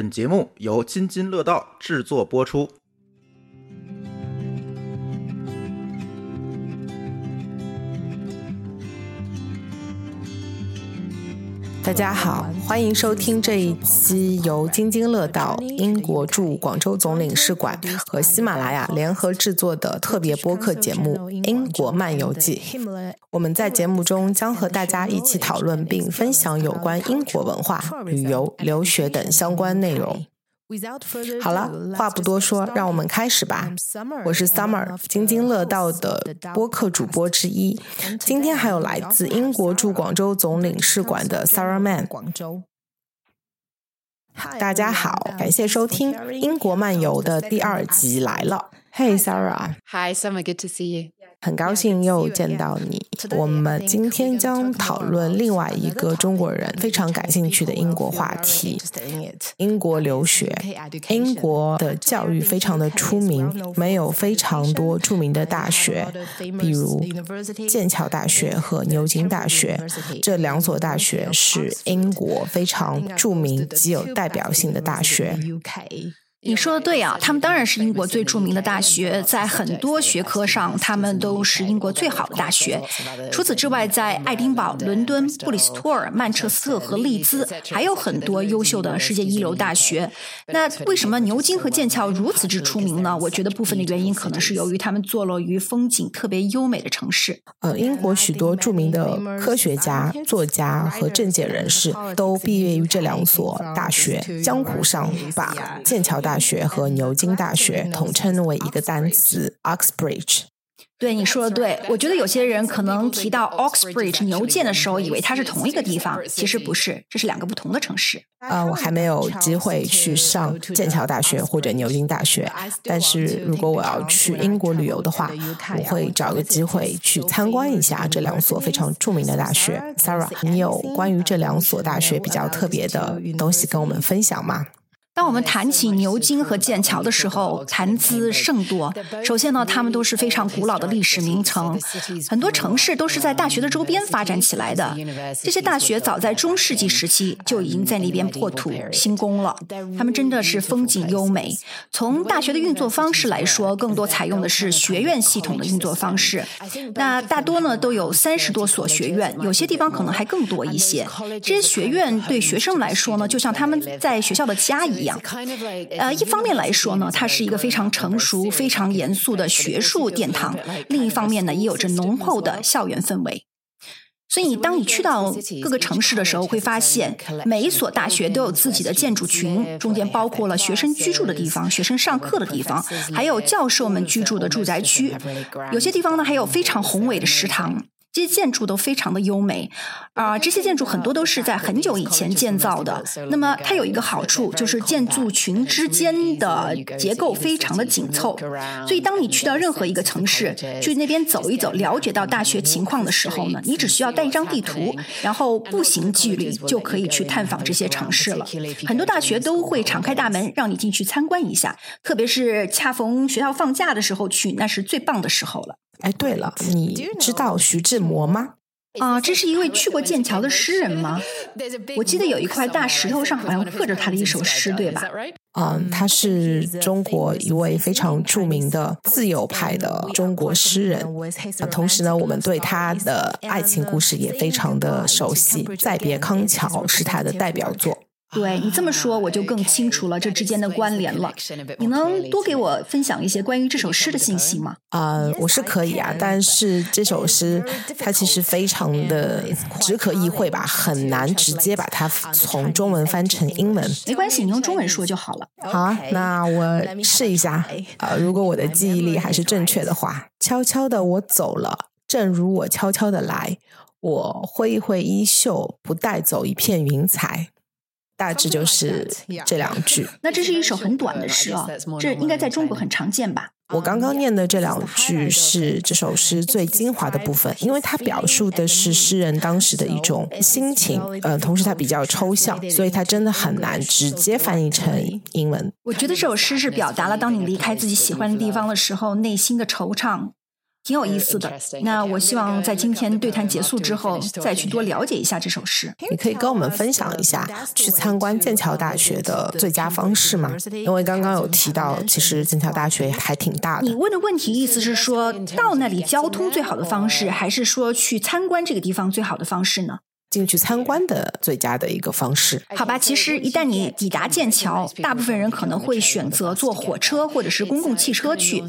本节目由津津乐道制作播出。大家好，欢迎收听这一期由津津乐道英国驻广州总领事馆和喜马拉雅联合制作的特别播客节目《英国漫游记》。我们在节目中将和大家一起讨论并分享有关英国文化、旅游、留学等相关内容。好了，话不多说，让我们开始吧。我是 Summer，津津乐道的播客主播之一。今天还有来自英国驻广州总领事馆的 Sarah Man。大家好，感谢收听《英国漫游》的第二集来了。Hey Sarah。Hi Summer，good to see you。很高兴又见到你。我们今天将讨论另外一个中国人非常感兴趣的英国话题——英国留学。英国的教育非常的出名，没有非常多著名的大学，比如剑桥大学和牛津大学。这两所大学是英国非常著名、极有代表性的大学。你说的对啊，他们当然是英国最著名的大学，在很多学科上，他们都是英国最好的大学。除此之外，在爱丁堡、伦敦、布里斯托尔、曼彻斯特和利兹，还有很多优秀的世界一流大学。那为什么牛津和剑桥如此之出名呢？我觉得部分的原因可能是由于他们坐落于风景特别优美的城市。呃，英国许多著名的科学家、作家和政界人士都毕业于这两所大学。江湖上把剑桥大大学和牛津大学统称为一个单词 Oxbridge。对你说的对，我觉得有些人可能提到 Oxbridge 牛剑的时候，以为它是同一个地方，其实不是，这是两个不同的城市。呃，我还没有机会去上剑桥大学或者牛津大学，但是如果我要去英国旅游的话，我会找个机会去参观一下这两所非常著名的大学。Sarah，你有关于这两所大学比较特别的东西跟我们分享吗？当我们谈起牛津和剑桥的时候，谈资甚多。首先呢，他们都是非常古老的历史名城，很多城市都是在大学的周边发展起来的。这些大学早在中世纪时期就已经在那边破土兴工了。他们真的是风景优美。从大学的运作方式来说，更多采用的是学院系统的运作方式。那大多呢都有三十多所学院，有些地方可能还更多一些。这些学院对学生来说呢，就像他们在学校的家一样。呃，一方面来说呢，它是一个非常成熟、非常严肃的学术殿堂；另一方面呢，也有着浓厚的校园氛围。所以，当你去到各个城市的时候，会发现每一所大学都有自己的建筑群，中间包括了学生居住的地方、学生上课的地方，还有教授们居住的住宅区。有些地方呢，还有非常宏伟的食堂。这些建筑都非常的优美，啊，这些建筑很多都是在很久以前建造的。那么它有一个好处，就是建筑群之间的结构非常的紧凑。所以当你去到任何一个城市，去那边走一走，了解到大学情况的时候呢，你只需要带一张地图，然后步行距离就可以去探访这些城市了。很多大学都会敞开大门让你进去参观一下，特别是恰逢学校放假的时候去，那是最棒的时候了。哎，对了，你知道徐志摩吗？啊，这是一位去过剑桥的诗人吗？我记得有一块大石头上好像刻着他的一首诗，对吧？嗯，他是中国一位非常著名的自由派的中国诗人。同时呢，我们对他的爱情故事也非常的熟悉，《再别康桥》是他的代表作。对你这么说，我就更清楚了这之间的关联了。你能多给我分享一些关于这首诗的信息吗？啊，我是可以啊，但是这首诗它其实非常的只可意会吧，很难直接把它从中文翻成英文。没关系，你用中文说就好了。好啊，那我试一下啊，如果我的记忆力还是正确的话，悄悄的我走了，正如我悄悄的来，我挥一挥衣袖，不带走一片云彩。大致就是这两句。那这是一首很短的诗啊，这应该在中国很常见吧？我刚刚念的这两句是这首诗最精华的部分，因为它表述的是诗人当时的一种心情，呃，同时它比较抽象，所以它真的很难直接翻译成英文。我觉得这首诗是表达了当你离开自己喜欢的地方的时候内心的惆怅。挺有意思的。那我希望在今天对谈结束之后，再去多了解一下这首诗。你可以跟我们分享一下去参观剑桥大学的最佳方式吗？因为刚刚有提到，其实剑桥大学还挺大的。你问的问题意思是说到那里交通最好的方式，还是说去参观这个地方最好的方式呢？进去参观的最佳的一个方式，好吧？其实一旦你抵达剑桥，大部分人可能会选择坐火车或者是公共汽车去。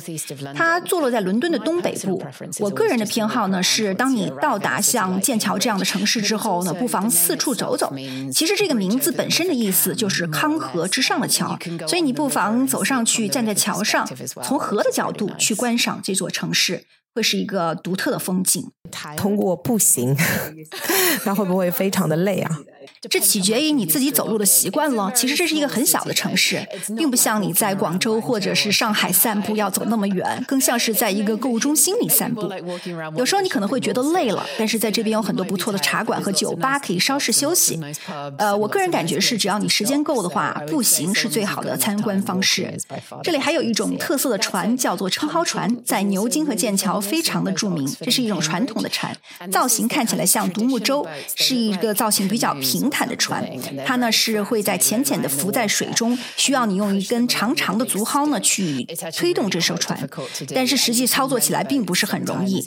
它坐落在伦敦的东北部。我个人的偏好呢是，当你到达像剑桥这样的城市之后呢，不妨四处走走。其实这个名字本身的意思就是康河之上的桥，所以你不妨走上去，站在桥上，从河的角度去观赏这座城市。会是一个独特的风景。通过步行，那会不会非常的累啊？这取决于你自己走路的习惯了。其实这是一个很小的城市，并不像你在广州或者是上海散步要走那么远，更像是在一个购物中心里散步。有时候你可能会觉得累了，但是在这边有很多不错的茶馆和酒吧可以稍事休息。呃，我个人感觉是，只要你时间够的话，步行是最好的参观方式。这里还有一种特色的船，叫做撑篙船，在牛津和剑桥非常的著名。这是一种传统的船，造型看起来像独木舟，是一个造型比较平。坦的船，它呢是会在浅浅的浮在水中，需要你用一根长长的竹篙呢去推动这艘船，但是实际操作起来并不是很容易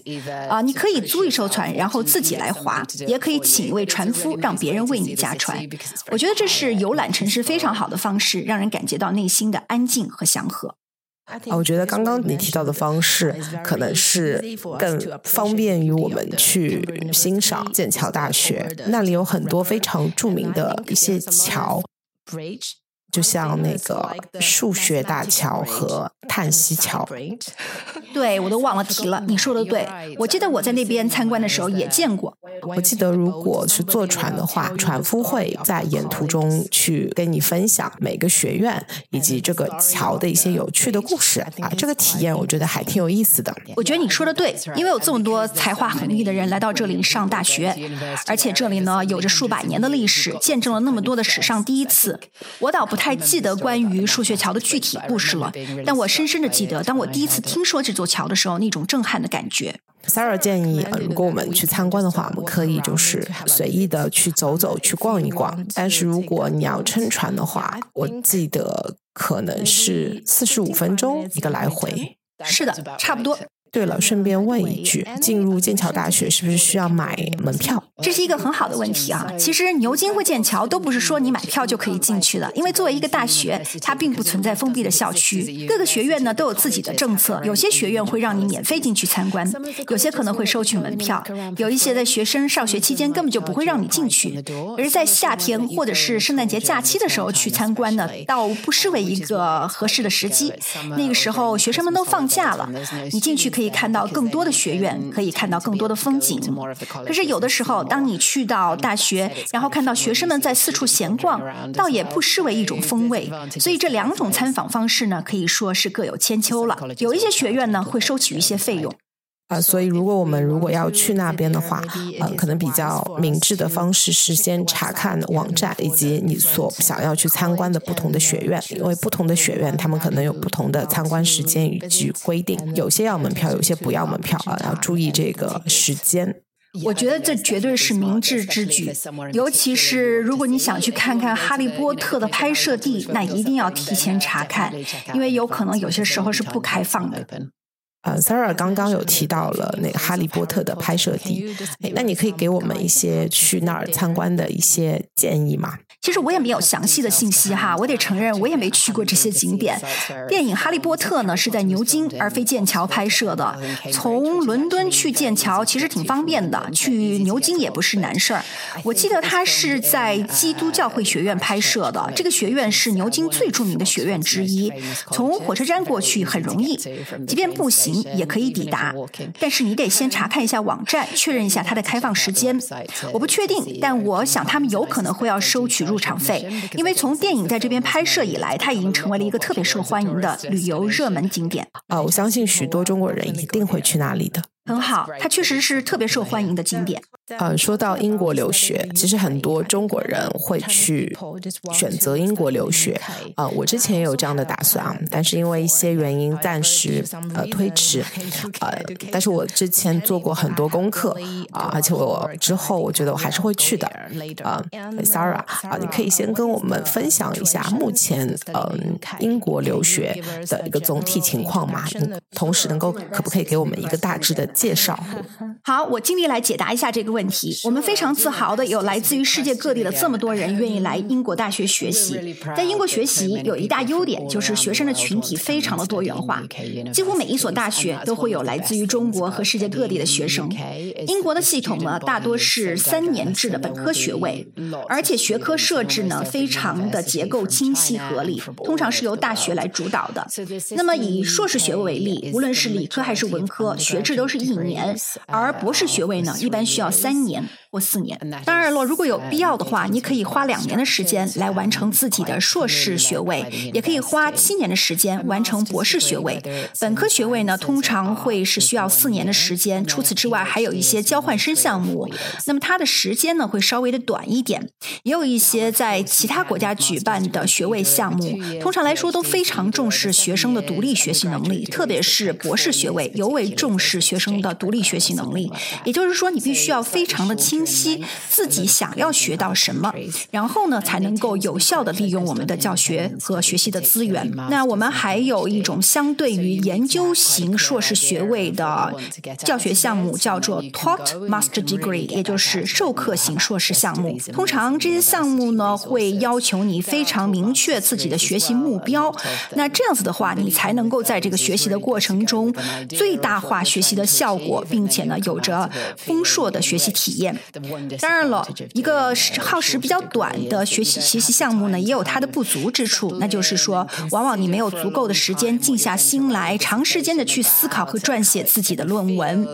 啊！你可以租一艘船，然后自己来划，也可以请一位船夫，让别人为你驾船。我觉得这是游览城市非常好的方式，让人感觉到内心的安静和祥和。啊，我觉得刚刚你提到的方式，可能是更方便于我们去欣赏剑桥大学，那里有很多非常著名的一些桥。就像那个数学大桥和叹息桥，对我都忘了提了。你说的对，我记得我在那边参观的时候也见过。我记得如果是坐船的话，船夫会在沿途中去跟你分享每个学院以及这个桥的一些有趣的故事啊。这个体验我觉得还挺有意思的。我觉得你说的对，因为有这么多才华横溢的人来到这里上大学，而且这里呢有着数百年的历史，见证了那么多的史上第一次。我倒不太。太记得关于数学桥的具体故事了，但我深深的记得，当我第一次听说这座桥的时候，那种震撼的感觉。Sarah 建议，如果我们去参观的话，我们可以就是随意的去走走，去逛一逛。但是如果你要乘船的话，我记得可能是四十五分钟一个来回。是的，差不多。对了，顺便问一句，进入剑桥大学是不是需要买门票？这是一个很好的问题啊！其实牛津或剑桥都不是说你买票就可以进去的，因为作为一个大学，它并不存在封闭的校区，各个学院呢都有自己的政策。有些学院会让你免费进去参观，有些可能会收取门票，有一些在学生上学期间根本就不会让你进去。而在夏天或者是圣诞节假期的时候去参观呢，倒不失为一个合适的时机。那个时候学生们都放假了，你进去可以。可以看到更多的学院，可以看到更多的风景。可是有的时候，当你去到大学，然后看到学生们在四处闲逛，倒也不失为一种风味。所以这两种参访方式呢，可以说是各有千秋了。有一些学院呢，会收取一些费用。啊，所以如果我们如果要去那边的话，呃，可能比较明智的方式是先查看网站以及你所想要去参观的不同的学院，因为不同的学院他们可能有不同的参观时间以及规定，有些要门票，有些不要门票啊，要注意这个时间。我觉得这绝对是明智之举，尤其是如果你想去看看《哈利波特》的拍摄地，那一定要提前查看，因为有可能有些时候是不开放的。呃，Sarah 刚刚有提到了那个《哈利波特》的拍摄地，哎，那你可以给我们一些去那儿参观的一些建议吗？其实我也没有详细的信息哈，我得承认我也没去过这些景点。电影《哈利波特》呢是在牛津而非剑桥拍摄的，从伦敦去剑桥其实挺方便的，去牛津也不是难事儿。我记得它是在基督教会学院拍摄的，这个学院是牛津最著名的学院之一，从火车站过去很容易，即便步行。也可以抵达，但是你得先查看一下网站，确认一下它的开放时间。我不确定，但我想他们有可能会要收取入场费，因为从电影在这边拍摄以来，它已经成为了一个特别受欢迎的旅游热门景点。啊，我相信许多中国人一定会去那里的。很好，它确实是特别受欢迎的景点。呃，说到英国留学，其实很多中国人会去选择英国留学。啊，我之前也有这样的打算啊，但是因为一些原因暂时呃推迟。呃，但是我之前做过很多功课啊，而且我之后我觉得我还是会去的。啊，Sarah 啊，你可以先跟我们分享一下目前嗯英国留学的一个总体情况嘛？同时能够可不可以给我们一个大致的介绍？好，我尽力来解答一下这个问题。我们非常自豪的 有来自于世界各地的这么多人愿意来英国大学学习。在英国学习有一大优点，就是学生的群体非常的多元化，几乎每一所大学都会有来自于中国和世界各地的学生。英国的系统呢，大多是三年制的本科学位，而且学科设置呢非常的结构清晰合理，通常是由大学来主导的。那么以硕士学位为例，无论是理科还是文科，学制都是一年，而博士学位呢，一般需要三年或四年。当然了，如果有必要的话，你可以花两年的时间来完成自己的硕士学位，也可以花七年的时间完成博士学位。本科学位呢，通常会是需要四年的时间。除此之外，还有一些交换生项目，那么它的时间呢会稍微的短一点。也有一些在其他国家举办的学位项目，通常来说都非常重视学生的独立学习能力，特别是博士学位尤为重视学生的独立学习能力。也就是说，你必须要非常的清晰自己想要学到什么，然后呢，才能够有效的利用我们的教学和学习的资源。那我们还有一种相对于研究型硕士学位的教学项目，叫做 Taught Master Degree，也就是授课型硕士项目。通常这些项目呢，会要求你非常明确自己的学习目标。那这样子的话，你才能够在这个学习的过程中最大化学习的效果，并且呢，有着丰硕的学习体验。当然了，一个耗时比较短的学习学习项目呢，也有它的不足之处。那就是说，往往你没有足够的时间静下心来，长时间的去思考和撰写自己的论文。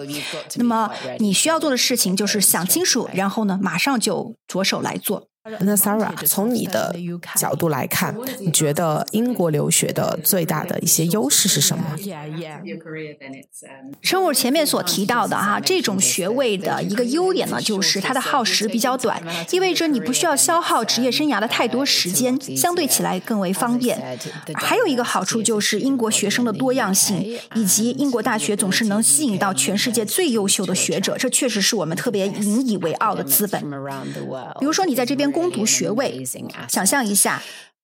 那么，你需要做的事情就是想清楚，然后呢，马上就着手来做。那 Sarah，从你的角度来看，你觉得英国留学的最大的一些优势是什么？正如前面所提到的哈，这种学位的一个优点呢，就是它的耗时比较短，意味着你不需要消耗职业生涯的太多时间，相对起来更为方便。还有一个好处就是英国学生的多样性，以及英国大学总是能吸引到全世界最优秀的学者，这确实是我们特别引以为傲的资本。比如说你在这边。攻读学位，想象一下。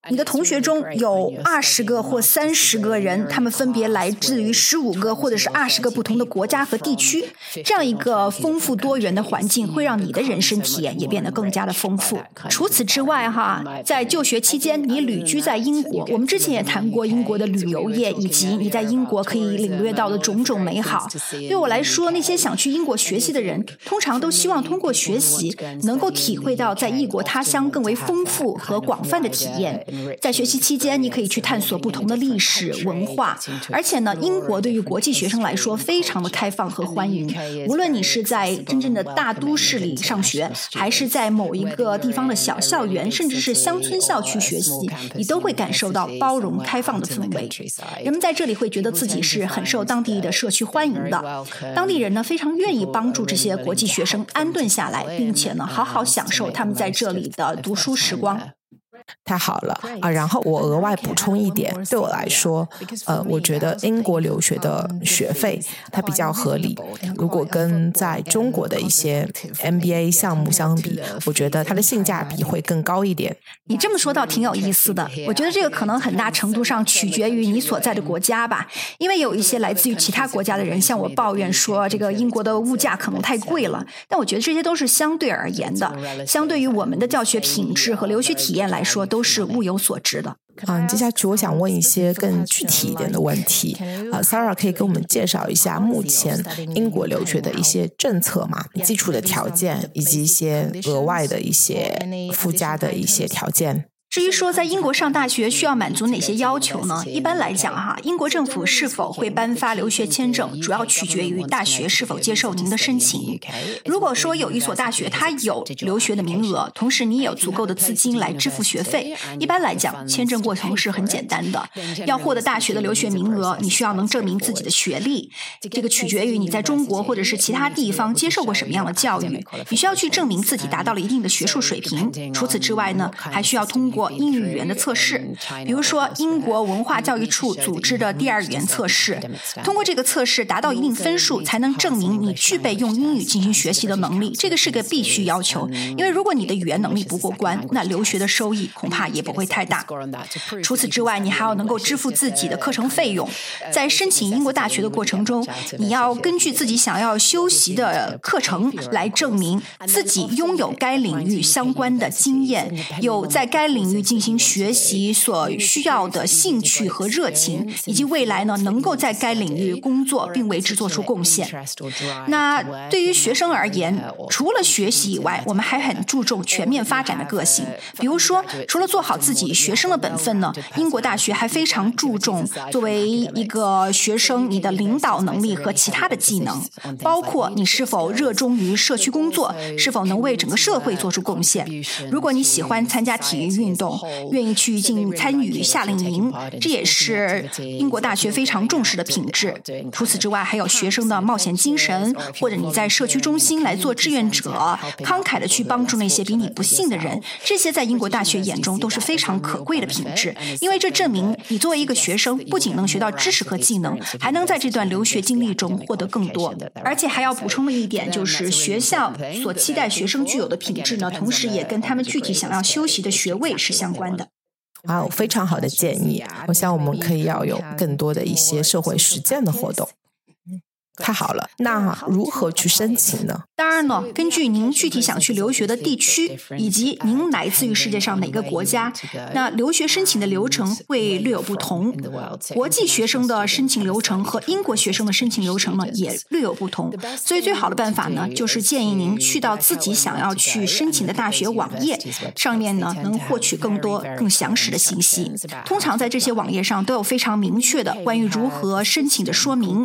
你的同学中有二十个或三十个人，他们分别来自于十五个或者是二十个不同的国家和地区。这样一个丰富多元的环境，会让你的人生体验也变得更加的丰富。除此之外，哈，在就学期间，你旅居在英国，我们之前也谈过英国的旅游业以及你在英国可以领略到的种种美好。对我来说，那些想去英国学习的人，通常都希望通过学习，能够体会到在异国他乡更为丰富和广泛的体验。在学习期间，你可以去探索不同的历史文化，而且呢，英国对于国际学生来说非常的开放和欢迎。无论你是在真正的大都市里上学，还是在某一个地方的小校园，甚至是乡村校区学习，你都会感受到包容开放的氛围。人们在这里会觉得自己是很受当地的社区欢迎的，当地人呢非常愿意帮助这些国际学生安顿下来，并且呢好好享受他们在这里的读书时光。太好了啊！然后我额外补充一点，对我来说，呃，我觉得英国留学的学费它比较合理。如果跟在中国的一些 MBA 项目相比，我觉得它的性价比会更高一点。你这么说倒挺有意思的。我觉得这个可能很大程度上取决于你所在的国家吧，因为有一些来自于其他国家的人向我抱怨说，这个英国的物价可能太贵了。但我觉得这些都是相对而言的，相对于我们的教学品质和留学体验来说。说都是物有所值的。嗯，接下去我想问一些更具体一点的问题。呃，Sarah 可以给我们介绍一下目前英国留学的一些政策吗？基础的条件以及一些额外的一些附加的一些条件。至于说在英国上大学需要满足哪些要求呢？一般来讲，哈，英国政府是否会颁发留学签证，主要取决于大学是否接受您的申请。如果说有一所大学它有留学的名额，同时你也有足够的资金来支付学费，一般来讲，签证过程是很简单的。要获得大学的留学名额，你需要能证明自己的学历，这个取决于你在中国或者是其他地方接受过什么样的教育。你需要去证明自己达到了一定的学术水平。除此之外呢，还需要通过英语语言的测试，比如说英国文化教育处组织的第二语言测试。通过这个测试达到一定分数，才能证明你具备用英语进行学习的能力。这个是个必须要求，因为如果你的语言能力不过关，那留学的收益恐怕也不会太大。除此之外，你还要能够支付自己的课程费用。在申请英国大学的过程中，你要根据自己想要修习的课程来证明自己拥有该领域相关的经验，有在该领域进行学习所需要的兴趣和热情，以及未来呢能够在该领域工作并为之做出贡献。那对于学生而言，除了学习以外，我们还很注重全面发展的个性。比如说，除了做好自己学生的本分呢，英国大学还非常注重作为一个学生你的领导能力和其他的技能，包括你是否热衷于社区工作，是否能为整个社会做出贡献。如果你喜欢参加体育运动，愿意去进参与夏令营，这也是英国大学非常重视的品质。除此之外，还有学生的冒险精神，或者你在社区中心来做志愿者，慷慨的去帮助那些比你不幸的人，这些在英国大学眼中都是非常可贵的品质。因为这证明你作为一个学生，不仅能学到知识和技能，还能在这段留学经历中获得更多。而且还要补充的一点就是，学校所期待学生具有的品质呢，同时也跟他们具体想要修习的学位是相关的。哇，非常好的建议！我想我们可以要有更多的一些社会实践的活动。太好了，那如何去申请呢？当然了，根据您具体想去留学的地区，以及您来自于世界上哪个国家，那留学申请的流程会略有不同。国际学生的申请流程和英国学生的申请流程呢也略有不同。所以，最好的办法呢，就是建议您去到自己想要去申请的大学网页上面呢，能获取更多、更详实的信息。通常在这些网页上都有非常明确的关于如何申请的说明。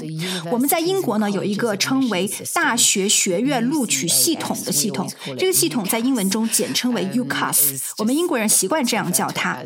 我们在英国呢有一个称为大学学院录取系统的系统，这个系统在英文中简称为 UCAS，我们英国人习惯这样叫它。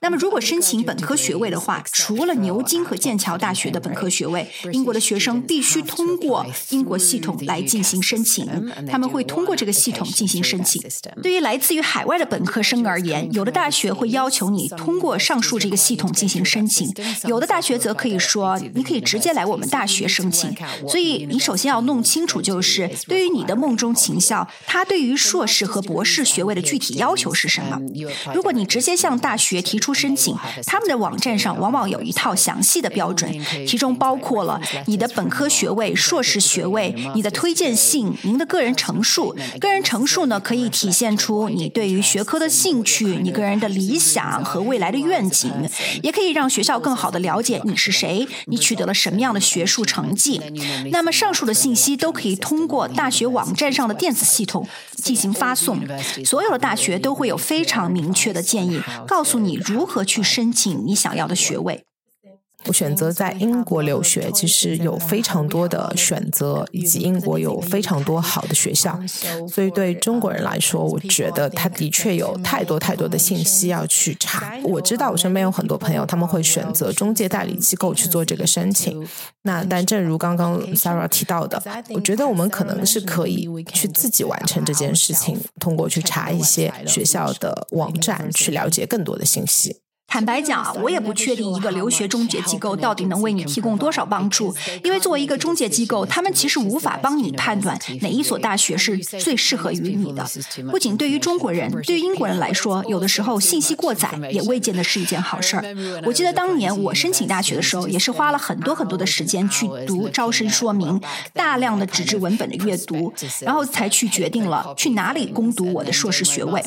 那么，如果申请本科学位的话，除了牛津和剑桥大学的本科学位，英国的学生必须通过英国系统来进行申请。他们会通过这个系统进行申请。对于来自于海外的本科生而言，有的大学会要求你通过上述这个系统进行申请，有的大学则可以说你可以直接来我们大学申请。所以，你首先要弄清楚，就是对于你的梦中情校，它对于硕士和博士学位的具体要求是什么？如果你直接向大学提出申请，他们的网站上往往有一套详细的标准，其中包括了你的本科学位、硕士学位、你的推荐信、您的个人陈述。个人陈述呢，可以体现出你对于学科的兴趣、你个人的理想和未来的愿景，也可以让学校更好的了解你是谁，你取得了什么样的学术成绩。那么上述的信息都可以通过大学网站上的电子系统进行发送。所有的大学都会有非常明确的建议，告诉你如何去申请你想要的学位。我选择在英国留学，其实有非常多的选择，以及英国有非常多好的学校。所以对中国人来说，我觉得他的确有太多太多的信息要去查。我知道我身边有很多朋友，他们会选择中介代理机构去做这个申请。那但正如刚刚 Sarah 提到的，我觉得我们可能是可以去自己完成这件事情，通过去查一些学校的网站，去了解更多的信息。坦白讲啊，我也不确定一个留学中介机构到底能为你提供多少帮助，因为作为一个中介机构，他们其实无法帮你判断哪一所大学是最适合于你的。不仅对于中国人，对于英国人来说，有的时候信息过载也未见得是一件好事儿。我记得当年我申请大学的时候，也是花了很多很多的时间去读招生说明，大量的纸质文本的阅读，然后才去决定了去哪里攻读我的硕士学位。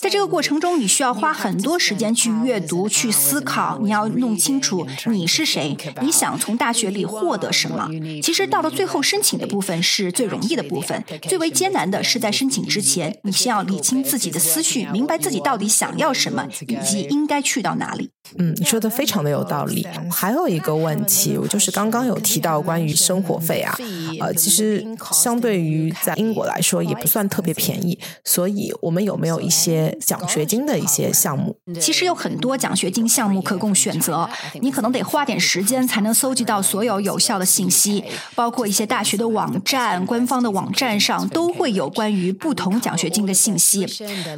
在这个过程中，你需要花很多时间去阅。读、去思考，你要弄清楚你是谁，你想从大学里获得什么。其实到了最后申请的部分是最容易的部分，最为艰难的是在申请之前，你先要理清自己的思绪，明白自己到底想要什么，以及应该去到哪里。嗯，你说的非常的有道理。还有一个问题，我就是刚刚有提到关于生活费啊，呃，其实相对于在英国来说也不算特别便宜，所以我们有没有一些奖学金的一些项目？其实有很多多奖学金项目可供选择，你可能得花点时间才能搜集到所有有效的信息，包括一些大学的网站、官方的网站上都会有关于不同奖学金的信息。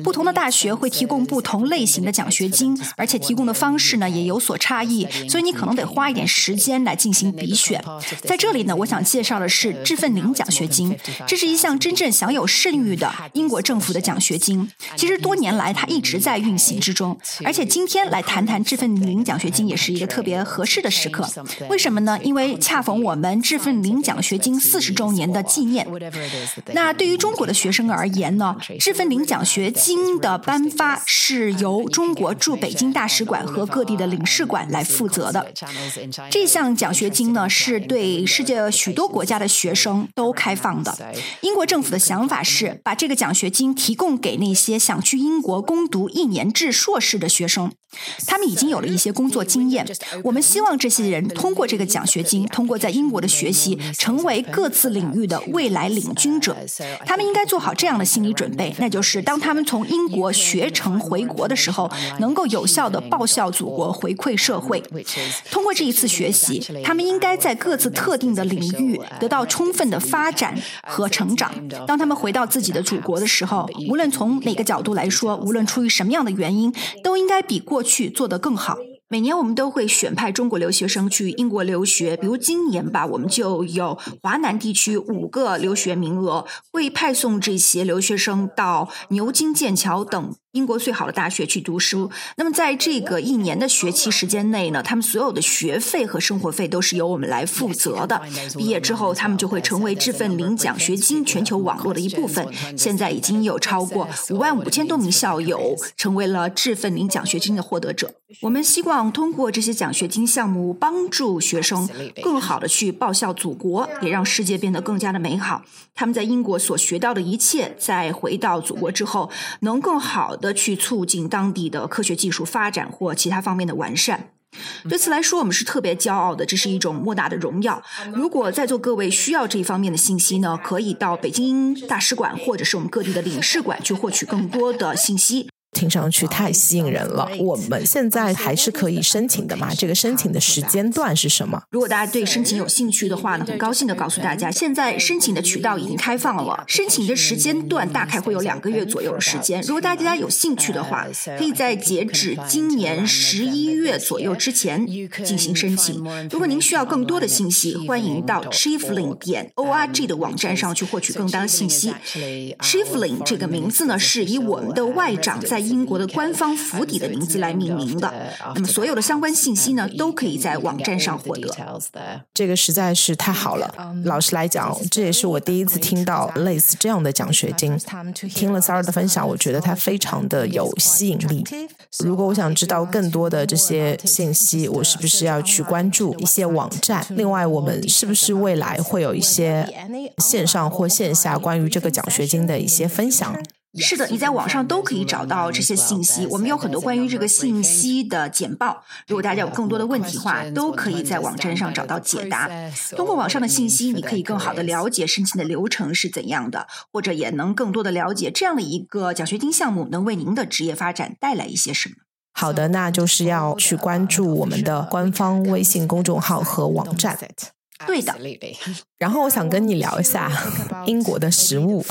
不同的大学会提供不同类型的奖学金，而且提供的方。式呢也有所差异，所以你可能得花一点时间来进行比选。在这里呢，我想介绍的是智奋林奖学金，这是一项真正享有盛誉的英国政府的奖学金。其实多年来它一直在运行之中，而且今天来谈谈这份领奖学金也是一个特别合适的时刻。为什么呢？因为恰逢我们这份领奖学金四十周年的纪念。那对于中国的学生而言呢，这份领奖学金的颁发是由中国驻北京大使馆和各地的领事馆来负责的这项奖学金呢，是对世界许多国家的学生都开放的。英国政府的想法是把这个奖学金提供给那些想去英国攻读一年制硕士的学生，他们已经有了一些工作经验。我们希望这些人通过这个奖学金，通过在英国的学习，成为各自领域的未来领军者。他们应该做好这样的心理准备，那就是当他们从英国学成回国的时候，能够有效的报效。祖国回馈社会，通过这一次学习，他们应该在各自特定的领域得到充分的发展和成长。当他们回到自己的祖国的时候，无论从哪个角度来说，无论出于什么样的原因，都应该比过过去做得更好。每年我们都会选派中国留学生去英国留学，比如今年吧，我们就有华南地区五个留学名额，会派送这些留学生到牛津、剑桥等英国最好的大学去读书。那么在这个一年的学期时间内呢，他们所有的学费和生活费都是由我们来负责的。毕业之后，他们就会成为这份领奖学金全球网络的一部分。现在已经有超过五万五千多名校友成为了这份领奖学金的获得者。我们希望通过这些奖学金项目，帮助学生更好的去报效祖国，也让世界变得更加的美好。他们在英国所学到的一切，在回到祖国之后，能更好的去促进当地的科学技术发展或其他方面的完善。对此来说，我们是特别骄傲的，这是一种莫大的荣耀。如果在座各位需要这一方面的信息呢，可以到北京大使馆或者是我们各地的领事馆去获取更多的信息。听上去太吸引人了。我们现在还是可以申请的吗？这个申请的时间段是什么？如果大家对申请有兴趣的话呢，很高兴的告诉大家，现在申请的渠道已经开放了。申请的时间段大概会有两个月左右的时间。如果大家有兴趣的话，可以在截止今年十一月左右之前进行申请。如果您需要更多的信息，欢迎到 chiefling 点 org 的网站上去获取更多的信息。chiefling 这个名字呢，是以我们的外长在英国的官方府邸的名字来命名的。那么，所有的相关信息呢，都可以在网站上获得。这个实在是太好了。老实来讲，这也是我第一次听到类似这样的奖学金。听了 Sara 的分享，我觉得它非常的有吸引力。如果我想知道更多的这些信息，我是不是要去关注一些网站？另外，我们是不是未来会有一些线上或线下关于这个奖学金的一些分享？是的，你在网上都可以找到这些信息。我们有很多关于这个信息的简报。如果大家有更多的问题的话，都可以在网站上找到解答。通过网上的信息，你可以更好的了解申请的流程是怎样的，或者也能更多的了解这样的一个奖学金项目能为您的职业发展带来一些什么。好的，那就是要去关注我们的官方微信公众号和网站。对的，然后我想跟你聊一下 英国的食物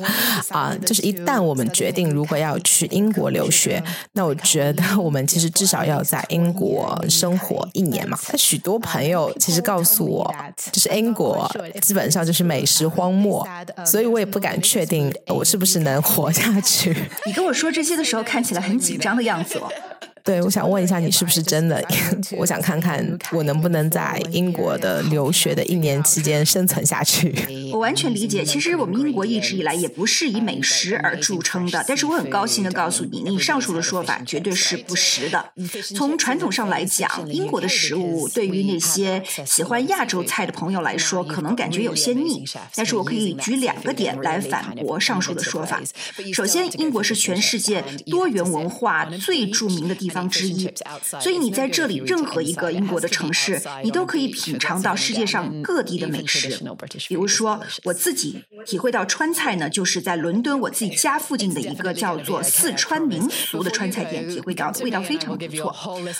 啊，就是一旦我们决定如果要去英国留学，那我觉得我们其实至少要在英国生活一年嘛。那许多朋友其实告诉我，就是英国基本上就是美食荒漠，所以我也不敢确定我是不是能活下去。你跟我说这些的时候，看起来很紧张的样子哦。对，我想问一下，你是不是真的？我想看看我能不能在英国的留学的一年期间生存下去。我完全理解。其实我们英国一直以来也不是以美食而著称的，但是我很高兴的告诉你，你上述的说法绝对是不实的。从传统上来讲，英国的食物对于那些喜欢亚洲菜的朋友来说，可能感觉有些腻。但是我可以举两个点来反驳上述的说法。首先，英国是全世界多元文化最著名的地方之一，所以你在这里任何一个英国的城市，你都可以品尝到世界上各地的美食。比如说，我自己体会到川菜呢，就是在伦敦我自己家附近的一个叫做四川民俗的川菜店体会到，味道非常不错。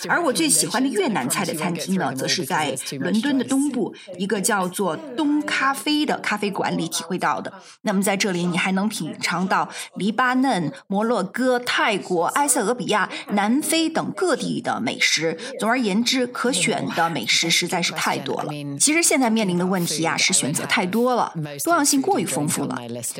而我最喜欢的越南菜的餐厅呢，则是在伦敦的东部一个叫做东咖啡的咖啡馆里体会到的。那么在这里，你还能品尝到黎巴嫩、摩洛哥、泰国、埃塞俄比亚、南非等各地的美食。总而言之，可选的美食实在是太多了。其实现在面临的问题啊，是选择太多了，多样性过于丰富了。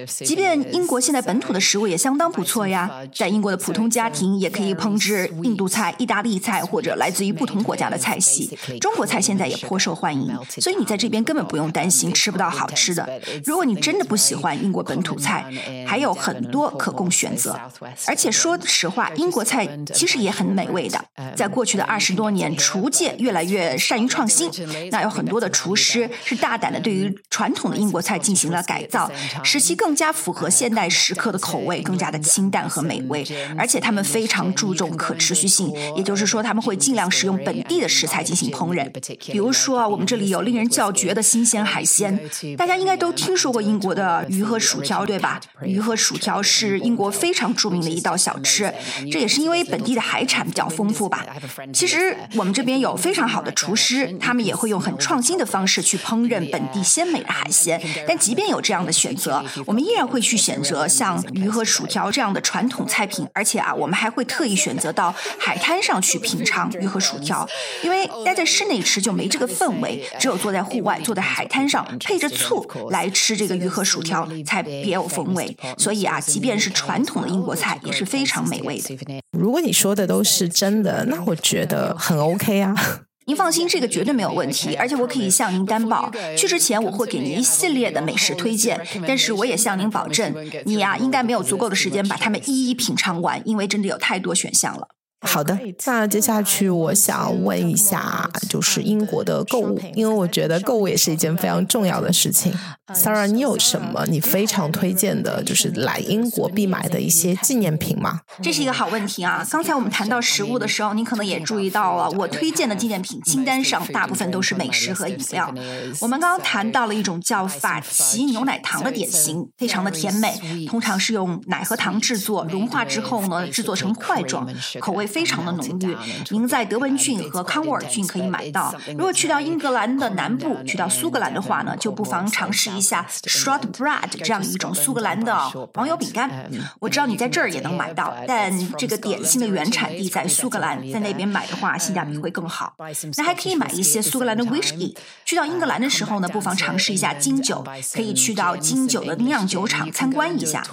即便英国现在本土的食物也相当不错呀，在英国的普通家庭也可以烹制印度菜、意大利菜或者来自于不同国家的菜系。中国菜现在也颇受欢迎，所以你在这边根本不用担心吃不到好吃的。如果你真的不喜欢英国本土菜，还有很多可供选择。而且说实话，英国菜其实也很美味的。在过去的二十多年，厨界越来越善于创新，那有很多的厨师是大胆的对于传统的英国菜进行了改造，使其更加符合现代食客的口味，更加的清淡和美味。而且他们非常注重可持续性，也就是说他们会尽量使用本地的食材进行烹饪。比如说啊，我们这里有令人叫绝的新鲜海鲜，大家应该都听说过英国的鱼和薯条，对吧？鱼和薯条是英国非常著名的一道小吃，这也是因为本地的海产比较丰富吧。其实我们这边有非常好的厨师，他们也会用很创新的方式去烹饪本地鲜美的海鲜。但即便有这样的选择，我们依然会去选择像鱼和薯条这样的传统菜品，而且啊，我们还会特意选择到海滩上去品尝鱼和薯条，因为待在室内吃就没这个氛围，只有坐在户外，坐在海滩上，配着醋来吃这个鱼和薯条才别有风味。所以啊，即便是传统的英国菜也是非常美味的。如果你说的都是真的，那我觉得很 OK 啊。您放心，这个绝对没有问题，而且我可以向您担保，去之前我会给您一系列的美食推荐。但是我也向您保证，你呀应该没有足够的时间把它们一一品尝完，因为真的有太多选项了。好的，那接下去我想问一下，就是英国的购物，因为我觉得购物也是一件非常重要的事情。Sarah，你有什么你非常推荐的，就是来英国必买的一些纪念品吗？这是一个好问题啊！刚才我们谈到食物的时候，您可能也注意到了，我推荐的纪念品清单上大部分都是美食和饮料。我们刚刚谈到了一种叫法奇牛奶糖的点心，非常的甜美，通常是用奶和糖制作，融化之后呢，制作成块状，口味非常的浓郁。您在德文郡和康沃尔郡可以买到。如果去到英格兰的南部，去到苏格兰的话呢，就不妨尝试一。下 shortbread 这样一种苏格兰的黄油饼干，我知道你在这儿也能买到，但这个点心的原产地在苏格兰，在那边买的话性价比会更好。那还可以买一些苏格兰的 whisky。去到英格兰的时候呢，不妨尝试一下金酒，可以去到金酒的酿酒厂参观一下。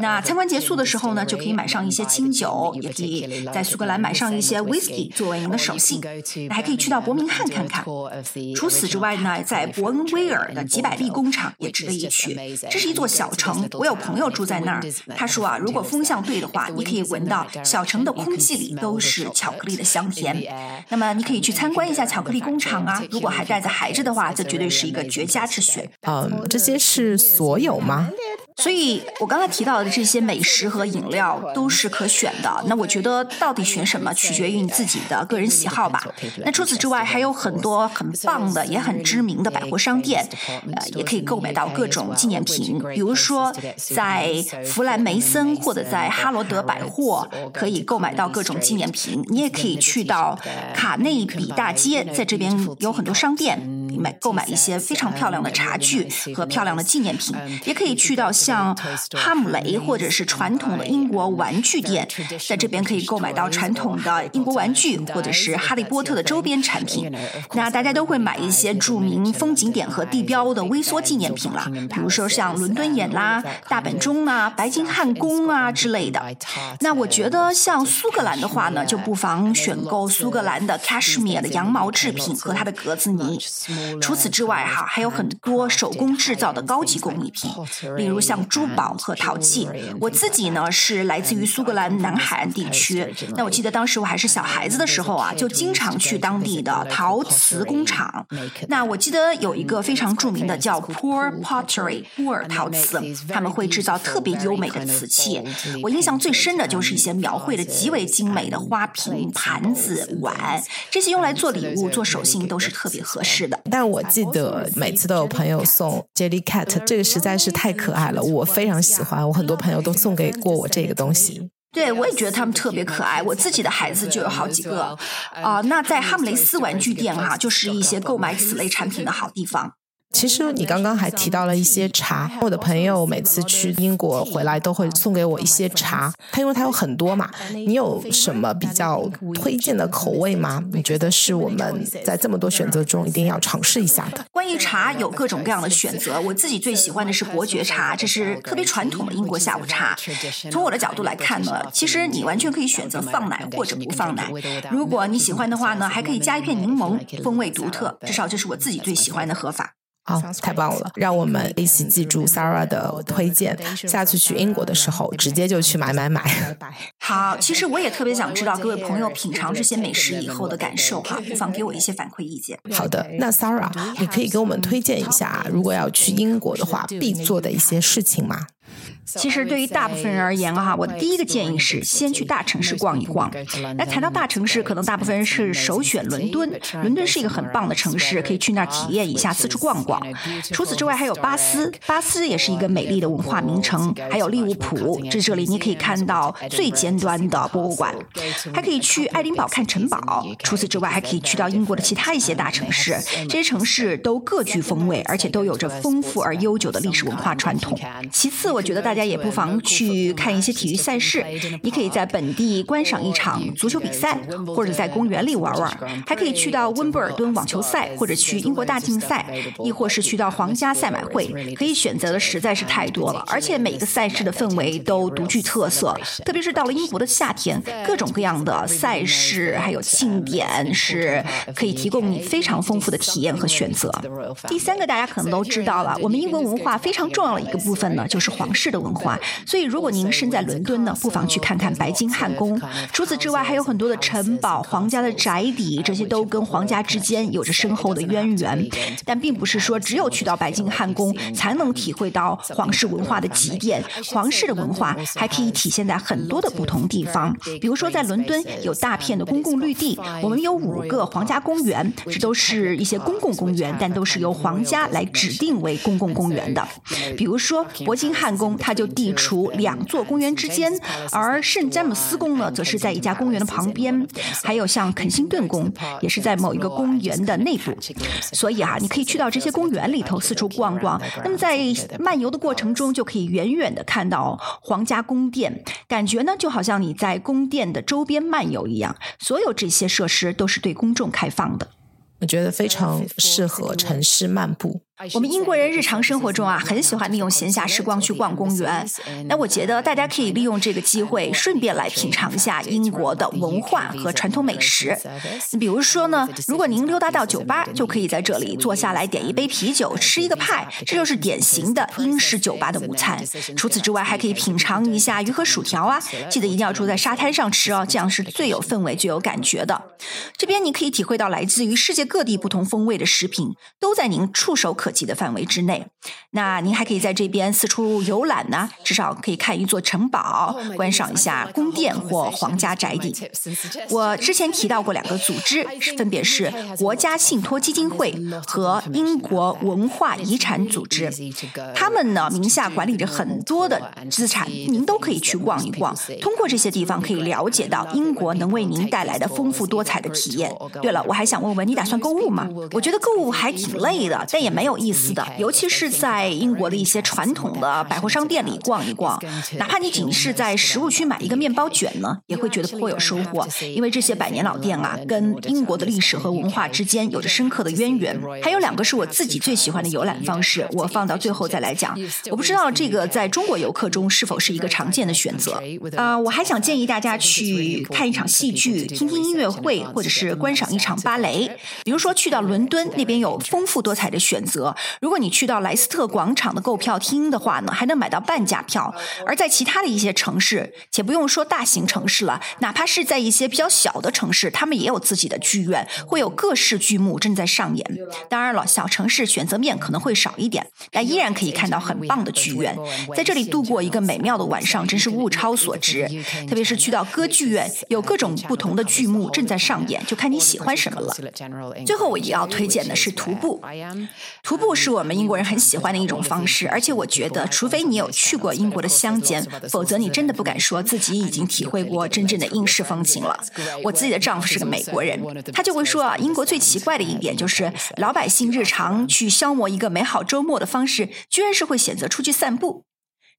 那参观结束的时候呢，就可以买上一些清酒，也可以在苏格兰买上一些 whisky 作为您的手信。那还可以去到伯明翰看看。除此之外呢，在伯恩威尔的几百利工厂。也值得一去。这是一座小城，我有朋友住在那儿。他说啊，如果风向对的话，你可以闻到小城的空气里都是巧克力的香甜。那么你可以去参观一下巧克力工厂啊。如果还带着孩子的话，这绝对是一个绝佳之选。嗯，这些是所有吗？所以我刚才提到的这些美食和饮料都是可选的。那我觉得到底选什么，取决于你自己的个人喜好吧。那除此之外，还有很多很棒的、也很知名的百货商店，呃，也可以购买到各种纪念品。比如说，在弗兰梅森或者在哈罗德百货可以购买到各种纪念品。你也可以去到卡内比大街，在这边有很多商店。买购买一些非常漂亮的茶具和漂亮的纪念品，也可以去到像哈姆雷或者是传统的英国玩具店，在这边可以购买到传统的英国玩具或者是哈利波特的周边产品。那大家都会买一些著名风景点和地标的微缩纪念品啦，比如说像伦敦眼啦、大本钟啊、白金汉宫啊之类的。那我觉得像苏格兰的话呢，就不妨选购苏格兰的 cashmere 的羊毛制品和它的格子泥。除此之外，哈还有很多手工制造的高级工艺品，例如像珠宝和陶器。我自己呢是来自于苏格兰南海岸地区。那我记得当时我还是小孩子的时候啊，就经常去当地的陶瓷工厂。那我记得有一个非常著名的叫 Poor Pottery 波尔陶瓷，他们会制造特别优美的瓷器。我印象最深的就是一些描绘的极为精美的花瓶、盘子、碗，这些用来做礼物、做手信都是特别合适的。但我记得每次都有朋友送 Jelly Cat，这个实在是太可爱了，我非常喜欢。我很多朋友都送给过我这个东西。对，我也觉得他们特别可爱。我自己的孩子就有好几个啊。那在哈姆雷斯玩具店哈，就是一些购买此类产品的好地方。其实你刚刚还提到了一些茶，我的朋友每次去英国回来都会送给我一些茶，他因为他有很多嘛。你有什么比较推荐的口味吗？你觉得是我们在这么多选择中一定要尝试一下的？关于茶有各种各样的选择，我自己最喜欢的是伯爵茶，这是特别传统的英国下午茶。从我的角度来看呢，其实你完全可以选择放奶或者不放奶。如果你喜欢的话呢，还可以加一片柠檬，风味独特。至少这是我自己最喜欢的喝法。好，太棒了！让我们一起记住 Sarah 的推荐，下次去英国的时候直接就去买买买。好，其实我也特别想知道各位朋友品尝这些美食以后的感受哈，不妨给我一些反馈意见。好的，那 Sarah，你可以给我们推荐一下，如果要去英国的话必做的一些事情吗？其实对于大部分人而言哈，我的第一个建议是先去大城市逛一逛。那谈到大城市，可能大部分人是首选伦敦。伦敦是一个很棒的城市，可以去那儿体验一下，四处逛逛。除此之外，还有巴斯，巴斯也是一个美丽的文化名城。还有利物浦，这这里你可以看到最尖端的博物馆。还可以去爱丁堡看城堡。除此之外，还可以去到英国的其他一些大城市。这些城市都各具风味，而且都有着丰富而悠久的历史文化传统。其次，我觉得大。大也不妨去看一些体育赛事，你可以在本地观赏一场足球比赛，或者在公园里玩玩，还可以去到温布尔敦网球赛，或者去英国大竞赛，亦或是去到皇家赛马会，可以选择的实在是太多了。而且每个赛事的氛围都独具特色，特别是到了英国的夏天，各种各样的赛事还有庆典是可以提供你非常丰富的体验和选择。第三个，大家可能都知道了，我们英国文化非常重要的一个部分呢，就是皇室的。文化，所以如果您身在伦敦呢，不妨去看看白金汉宫。除此之外，还有很多的城堡、皇家的宅邸，这些都跟皇家之间有着深厚的渊源。但并不是说只有去到白金汉宫才能体会到皇室文化的积淀。皇室的文化还可以体现在很多的不同地方，比如说在伦敦有大片的公共绿地，我们有五个皇家公园，这都是一些公共公园，但都是由皇家来指定为公共公园的。比如说铂金汉宫，它。它就地处两座公园之间，而圣詹姆斯宫呢，则是在一家公园的旁边。还有像肯辛顿宫，也是在某一个公园的内部。所以啊，你可以去到这些公园里头四处逛逛。那么在漫游的过程中，就可以远远的看到皇家宫殿，感觉呢就好像你在宫殿的周边漫游一样。所有这些设施都是对公众开放的，我觉得非常适合城市漫步。我们英国人日常生活中啊，很喜欢利用闲暇时光去逛公园。那我觉得大家可以利用这个机会，顺便来品尝一下英国的文化和传统美食。比如说呢，如果您溜达到酒吧，就可以在这里坐下来点一杯啤酒，吃一个派，这就是典型的英式酒吧的午餐。除此之外，还可以品尝一下鱼和薯条啊，记得一定要住在沙滩上吃哦，这样是最有氛围、最有感觉的。这边你可以体会到来自于世界各地不同风味的食品，都在您触手可。及的范围之内。那您还可以在这边四处游览呢，至少可以看一座城堡，观赏一下宫殿或皇家宅邸。我之前提到过两个组织，分别是国家信托基金会和英国文化遗产组织。他们呢名下管理着很多的资产，您都可以去逛一逛。通过这些地方，可以了解到英国能为您带来的丰富多彩的体验。对了，我还想问问你，打算购物吗？我觉得购物还挺累的，但也没有意思的，尤其是在英国的一些传统的百货商店里逛一逛，哪怕你仅是在食物区买一个面包卷呢，也会觉得颇有收获。因为这些百年老店啊，跟英国的历史和文化之间有着深刻的渊源。还有两个是我自己最喜欢的游览方式，我放到最后再来讲。我不知道这个在中国游客中是否是一个常见的选择。啊，我还想建议大家去看一场戏剧，听听音乐会，或者是观赏一场芭蕾。比如说去到伦敦那边有丰富多彩的选择。如果你去到莱斯特广场的购票厅的话呢，还能买到半价票。而在其他的一些城市，且不用说大型城市了，哪怕是在一些比较小的城市，他们也有自己的剧院，会有各式剧目正在上演。当然了，小城市选择面可能会少一点，但依然可以看到很棒的剧院。在这里度过一个美妙的晚上，真是物超所值。特别是去到歌剧院，有各种不同的剧目正在上演，就看你喜欢什么了。最后，我也要推荐的是徒步。徒步是我们英国人很喜欢的一种方式，而且我觉得，除非你有去过英国的乡间，否则你真的不敢说自己已经体会过真正的英式风情了。我自己的丈夫是个美国人，他就会说啊，英国最奇怪的一点就是，老百姓日常去消磨一个美好周末的方式，居然是会选择出去散步。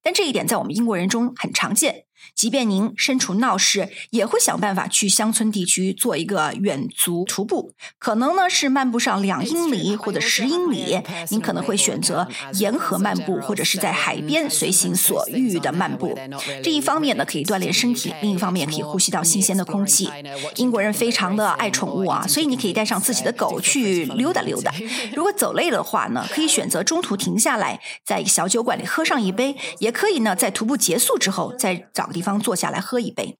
但这一点在我们英国人中很常见。即便您身处闹市，也会想办法去乡村地区做一个远足徒步。可能呢是漫步上两英里或者十英里，您可能会选择沿河漫步，或者是在海边随心所欲的漫步。这一方面呢可以锻炼身体，另一方面可以呼吸到新鲜的空气。英国人非常的爱宠物啊，所以你可以带上自己的狗去溜达溜达。如果走累的话呢，可以选择中途停下来，在小酒馆里喝上一杯，也可以呢在徒步结束之后再找。地方坐下来喝一杯。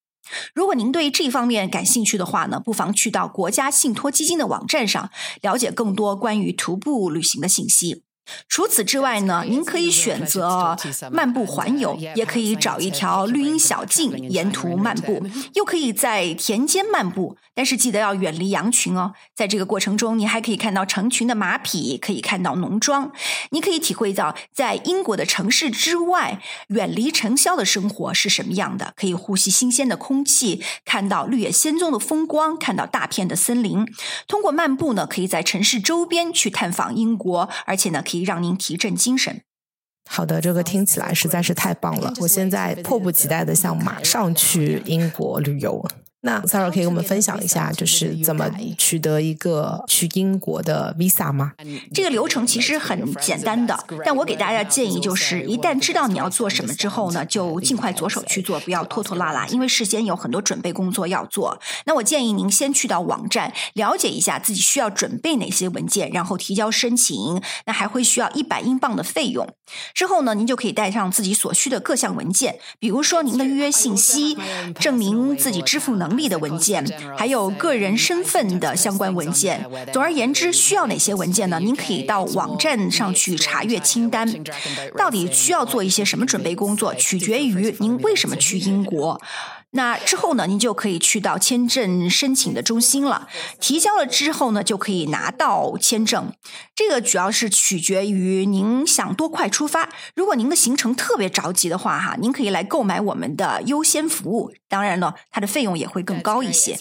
如果您对这方面感兴趣的话呢，不妨去到国家信托基金的网站上了解更多关于徒步旅行的信息。除此之外呢，您可以选择漫步环游，也可以找一条绿荫小径沿途漫步，又可以在田间漫步。但是记得要远离羊群哦。在这个过程中，你还可以看到成群的马匹，可以看到农庄，你可以体会到在英国的城市之外，远离尘嚣的生活是什么样的。可以呼吸新鲜的空气，看到绿野仙踪的风光，看到大片的森林。通过漫步呢，可以在城市周边去探访英国，而且呢。可以以让您提振精神。好的，这个听起来实在是太棒了，我现在迫不及待的想马上去英国旅游。那 Sarah 可以跟我们分享一下，就是怎么取得一个去英国的 visa 吗？这个流程其实很简单的，但我给大家建议就是，一旦知道你要做什么之后呢，就尽快着手去做，不要拖拖拉拉，因为事先有很多准备工作要做。那我建议您先去到网站了解一下自己需要准备哪些文件，然后提交申请。那还会需要一百英镑的费用。之后呢，您就可以带上自己所需的各项文件，比如说您的预约信息、证明自己支付能。力的文件，还有个人身份的相关文件。总而言之，需要哪些文件呢？您可以到网站上去查阅清单。到底需要做一些什么准备工作，取决于您为什么去英国。那之后呢，您就可以去到签证申请的中心了。提交了之后呢，就可以拿到签证。这个主要是取决于您想多快出发。如果您的行程特别着急的话，哈，您可以来购买我们的优先服务。当然了，它的费用也会更高一些。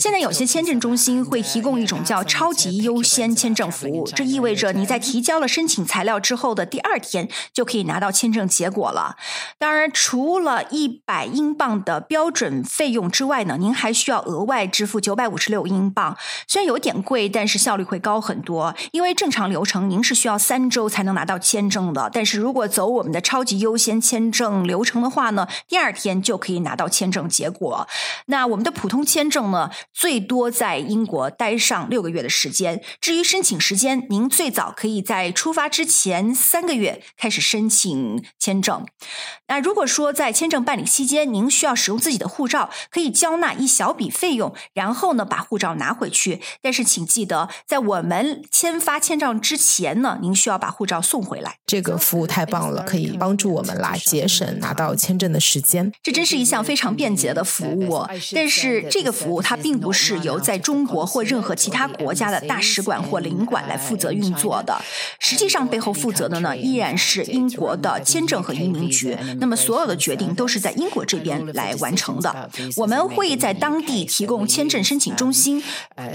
现在有些签证中心会提供一种叫超级优先签证服务，这意味着你在提交了申请材料之后的第二天就可以拿到签证结果了。当然，除了一百英镑的标。标准费用之外呢，您还需要额外支付九百五十六英镑。虽然有点贵，但是效率会高很多。因为正常流程您是需要三周才能拿到签证的，但是如果走我们的超级优先签证流程的话呢，第二天就可以拿到签证结果。那我们的普通签证呢，最多在英国待上六个月的时间。至于申请时间，您最早可以在出发之前三个月开始申请签证。那如果说在签证办理期间您需要使用自己的护照，可以交纳一小笔费用，然后呢把护照拿回去。但是请记得，在我们签发签证之前呢，您需要把护照送回来。这个服务太棒了，可以帮助我们来节省拿到签证的时间。这真是一项非常便捷的服务。但是这个服务它并不是由在中国或任何其他国家的大使馆或领馆来负责运作的。实际上，背后负责的呢依然是英国的签证和移民局。那么，所有的决定都是在英国这边来完成的。我们会在当地提供签证申请中心，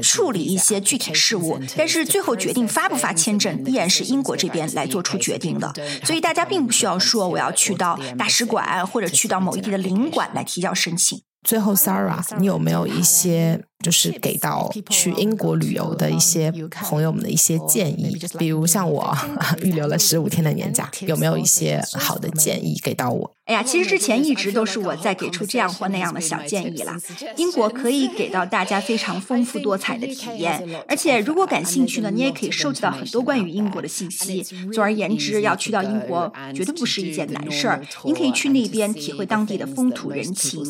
处理一些具体事务。但是，最后决定发不发签证，依然是英国这边来做出决定的。所以，大家并不需要 说我要去到大使馆或者去到某一地的领馆来提交申请。最后，Sarah，你有没有一些？就是给到去英国旅游的一些朋友们的一些建议，比如像我 预留了十五天的年假，有没有一些好的建议给到我？哎呀，其实之前一直都是我在给出这样或那样的小建议啦。英国可以给到大家非常丰富多彩的体验，而且如果感兴趣呢，你也可以收集到很多关于英国的信息。总而言之，要去到英国绝对不是一件难事儿，您可以去那边体会当地的风土人情。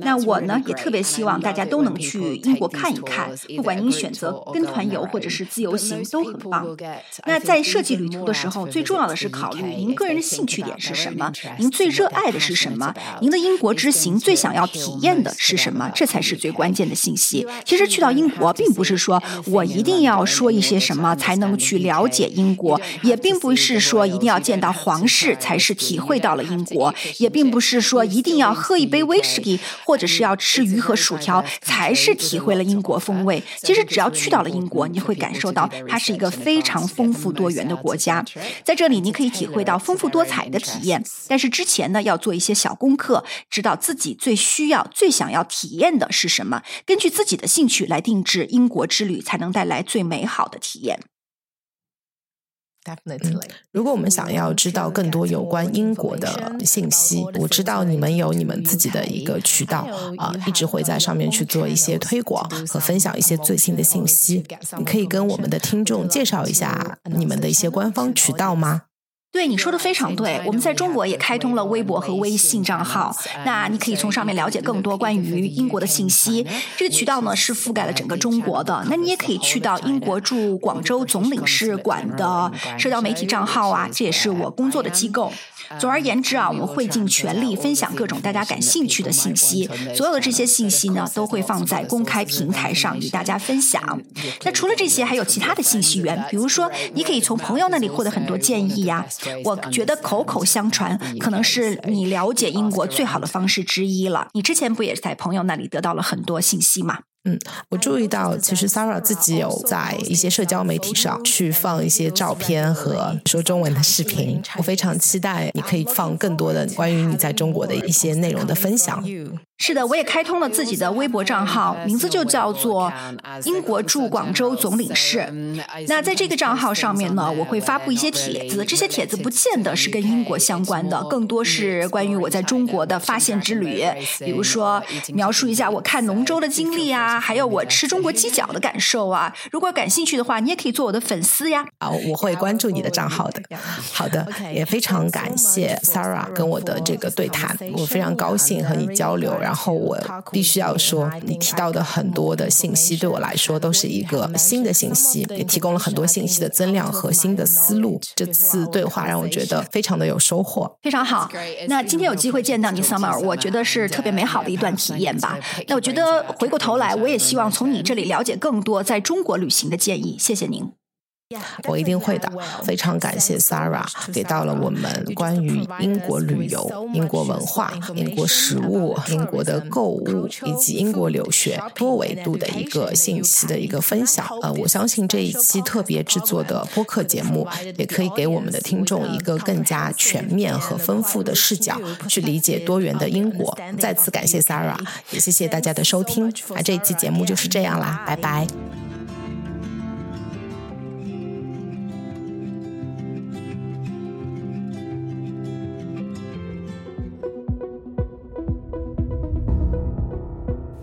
那我呢，也特别希望大家都能去。英国看一看，不管您选择跟团游或者是自由行都很棒。那在设计旅途的时候，最重要的是考虑您个人的兴趣点是什么，您最热爱的是什么，您的英国之行最想要体验的是什么，这才是最关键的信息。其实去到英国，并不是说我一定要说一些什么才能去了解英国，也并不是说一定要见到皇室才是体会到了英国，也并不是说一定要喝一杯威士忌或者是要吃鱼和薯条才是体。体会了英国风味，其实只要去到了英国，你会感受到它是一个非常丰富多元的国家。在这里，你可以体会到丰富多彩的体验。但是之前呢，要做一些小功课，知道自己最需要、最想要体验的是什么，根据自己的兴趣来定制英国之旅，才能带来最美好的体验。如果我们想要知道更多有关英国的信息，我知道你们有你们自己的一个渠道啊，一直会在上面去做一些推广和分享一些最新的信息。你可以跟我们的听众介绍一下你们的一些官方渠道吗？对你说的非常对，我们在中国也开通了微博和微信账号，那你可以从上面了解更多关于英国的信息。这个渠道呢是覆盖了整个中国的，那你也可以去到英国驻广州总领事馆的社交媒体账号啊，这也是我工作的机构。总而言之啊，我们会尽全力分享各种大家感兴趣的信息。所有的这些信息呢，都会放在公开平台上与大家分享。那除了这些，还有其他的信息源，比如说，你可以从朋友那里获得很多建议呀。我觉得口口相传可能是你了解英国最好的方式之一了。你之前不也是在朋友那里得到了很多信息吗？嗯，我注意到，其实 Sarah 自己有在一些社交媒体上去放一些照片和说中文的视频。我非常期待你可以放更多的关于你在中国的一些内容的分享。是的，我也开通了自己的微博账号，名字就叫做“英国驻广州总领事”。那在这个账号上面呢，我会发布一些帖子，这些帖子不见得是跟英国相关的，更多是关于我在中国的发现之旅，比如说描述一下我看龙舟的经历啊，还有我吃中国鸡脚的感受啊。如果感兴趣的话，你也可以做我的粉丝呀。啊，我会关注你的账号的。好的，也非常感谢 Sarah 跟我的这个对谈，我非常高兴和你交流。然后我必须要说，你提到的很多的信息对我来说都是一个新的信息，也提供了很多信息的增量和新的思路。这次对话让我觉得非常的有收获，非常好。那今天有机会见到你，Summer，我觉得是特别美好的一段体验吧。那我觉得回过头来，我也希望从你这里了解更多在中国旅行的建议。谢谢您。我一定会的。非常感谢 Sarah 给到了我们关于英国旅游、英国文化、英国食物、英国的购物以及英国留学多维度的一个信息的一个分享。呃，我相信这一期特别制作的播客节目，也可以给我们的听众一个更加全面和丰富的视角，去理解多元的英国。再次感谢 Sarah，也谢谢大家的收听。那这一期节目就是这样啦，拜拜。